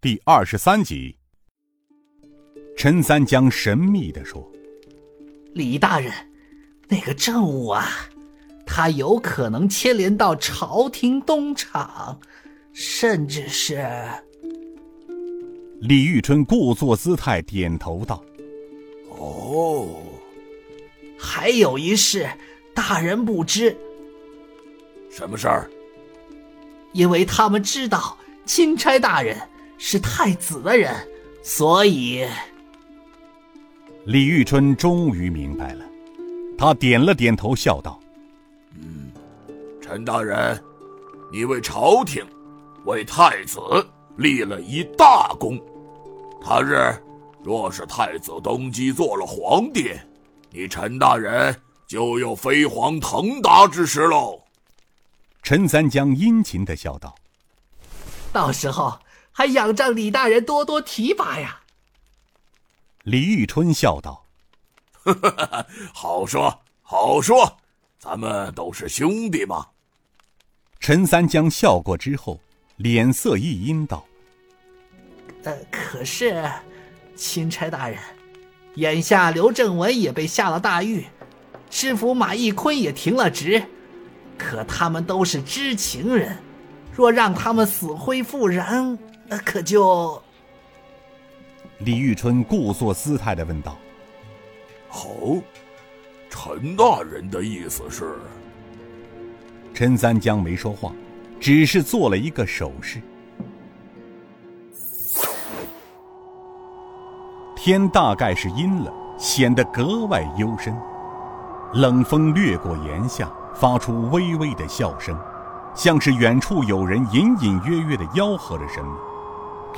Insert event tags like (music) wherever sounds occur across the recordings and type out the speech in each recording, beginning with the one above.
第二十三集。陈三江神秘的说：“李大人，那个政务啊，他有可能牵连到朝廷东厂，甚至是……”李玉春故作姿态点头道：“哦，还有一事，大人不知。什么事儿？因为他们知道钦差大人是太子的人，所以……”李玉春终于明白了，他点了点头，笑道：“嗯，陈大人，你为朝廷，为太子立了一大功。他日若是太子登基做了皇帝，你陈大人就有飞黄腾达之时喽。”陈三江殷勤的笑道：“到时候还仰仗李大人多多提拔呀。”李玉春笑道：“ (laughs) 好说好说，咱们都是兄弟嘛。”陈三江笑过之后，脸色一阴道：“呃，可是，钦差大人，眼下刘正文也被下了大狱，师傅马义坤也停了职，可他们都是知情人，若让他们死灰复燃，可就……”李玉春故作姿态的问道：“好，陈大人的意思是？”陈三江没说话，只是做了一个手势。天大概是阴了，显得格外幽深。冷风掠过檐下，发出微微的笑声，像是远处有人隐隐约约的吆喝着什么。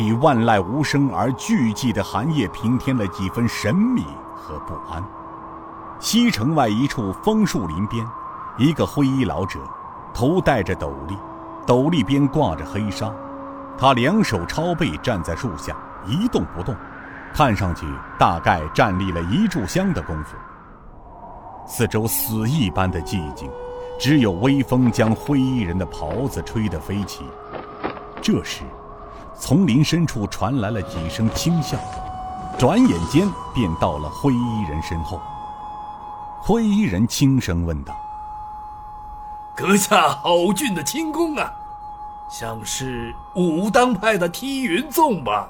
给万籁无声而寂寂的寒夜平添了几分神秘和不安。西城外一处枫树林边，一个灰衣老者，头戴着斗笠，斗笠边挂着黑纱。他两手抄背站在树下，一动不动，看上去大概站立了一炷香的功夫。四周死一般的寂静，只有微风将灰衣人的袍子吹得飞起。这时。丛林深处传来了几声轻笑，转眼间便到了灰衣人身后。灰衣人轻声问道：“阁下好俊的轻功啊，像是武当派的踢云纵吧？”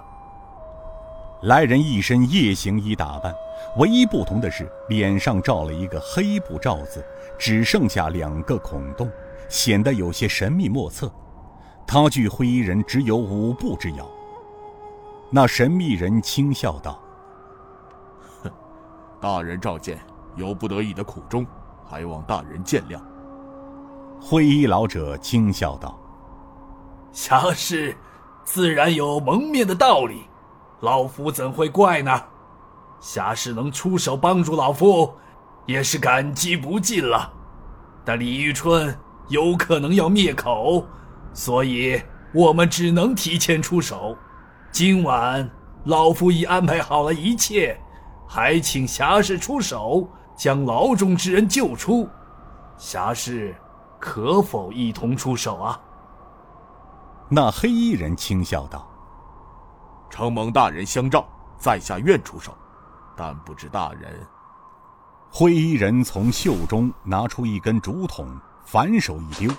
来人一身夜行衣打扮，唯一不同的是脸上罩了一个黑布罩子，只剩下两个孔洞，显得有些神秘莫测。他距灰衣人只有五步之遥。那神秘人轻笑道：“哼，大人召见，有不得已的苦衷，还望大人见谅。”灰衣老者轻笑道：“侠士自然有蒙面的道理，老夫怎会怪呢？侠士能出手帮助老夫，也是感激不尽了。但李玉春有可能要灭口。”所以，我们只能提前出手。今晚，老夫已安排好了一切，还请侠士出手，将牢中之人救出。侠士可否一同出手啊？那黑衣人轻笑道：“承蒙大人相召，在下愿出手，但不知大人。”灰衣人从袖中拿出一根竹筒，反手一丢。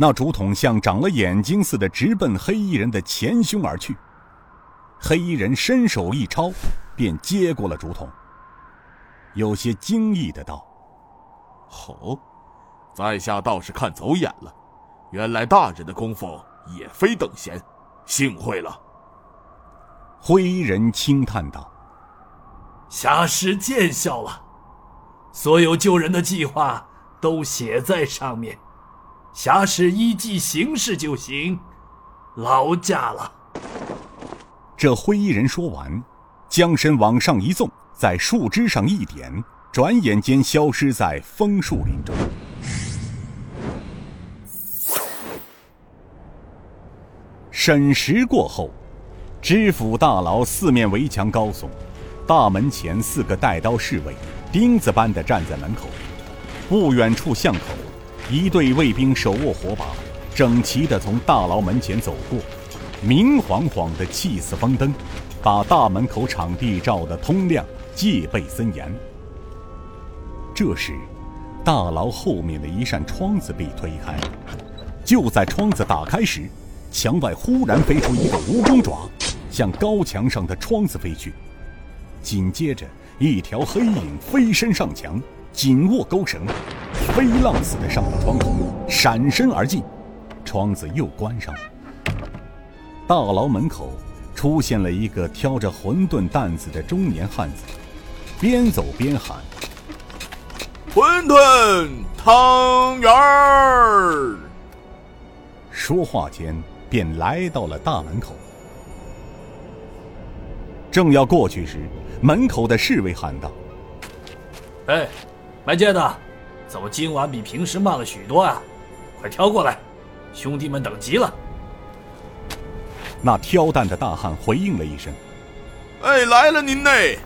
那竹筒像长了眼睛似的，直奔黑衣人的前胸而去。黑衣人伸手一抄，便接过了竹筒，有些惊异的道：“哦，在下倒是看走眼了，原来大人的功夫也非等闲，幸会了。”灰衣人轻叹道：“侠士见笑了，所有救人的计划都写在上面。”侠士依计行事就行，劳驾了。这灰衣人说完，将身往上一纵，在树枝上一点，转眼间消失在枫树林中。审时过后，知府大牢四面围墙高耸，大门前四个带刀侍卫钉子般的站在门口，不远处巷口。一队卫兵手握火把，整齐地从大牢门前走过，明晃晃的气死风灯，把大门口场地照得通亮，戒备森严。这时，大牢后面的一扇窗子被推开，就在窗子打开时，墙外忽然飞出一个蜈蚣爪，向高墙上的窗子飞去。紧接着，一条黑影飞身上墙，紧握钩绳，飞浪似的上了窗口，闪身而进，窗子又关上了。大牢门口出现了一个挑着馄饨担子的中年汉子，边走边喊：“馄饨汤圆儿！”说话间便来到了大门口。正要过去时，门口的侍卫喊道：“哎，买煎的，怎么今晚比平时慢了许多啊？快挑过来，兄弟们等急了。”那挑担的大汉回应了一声：“哎，来了您嘞！”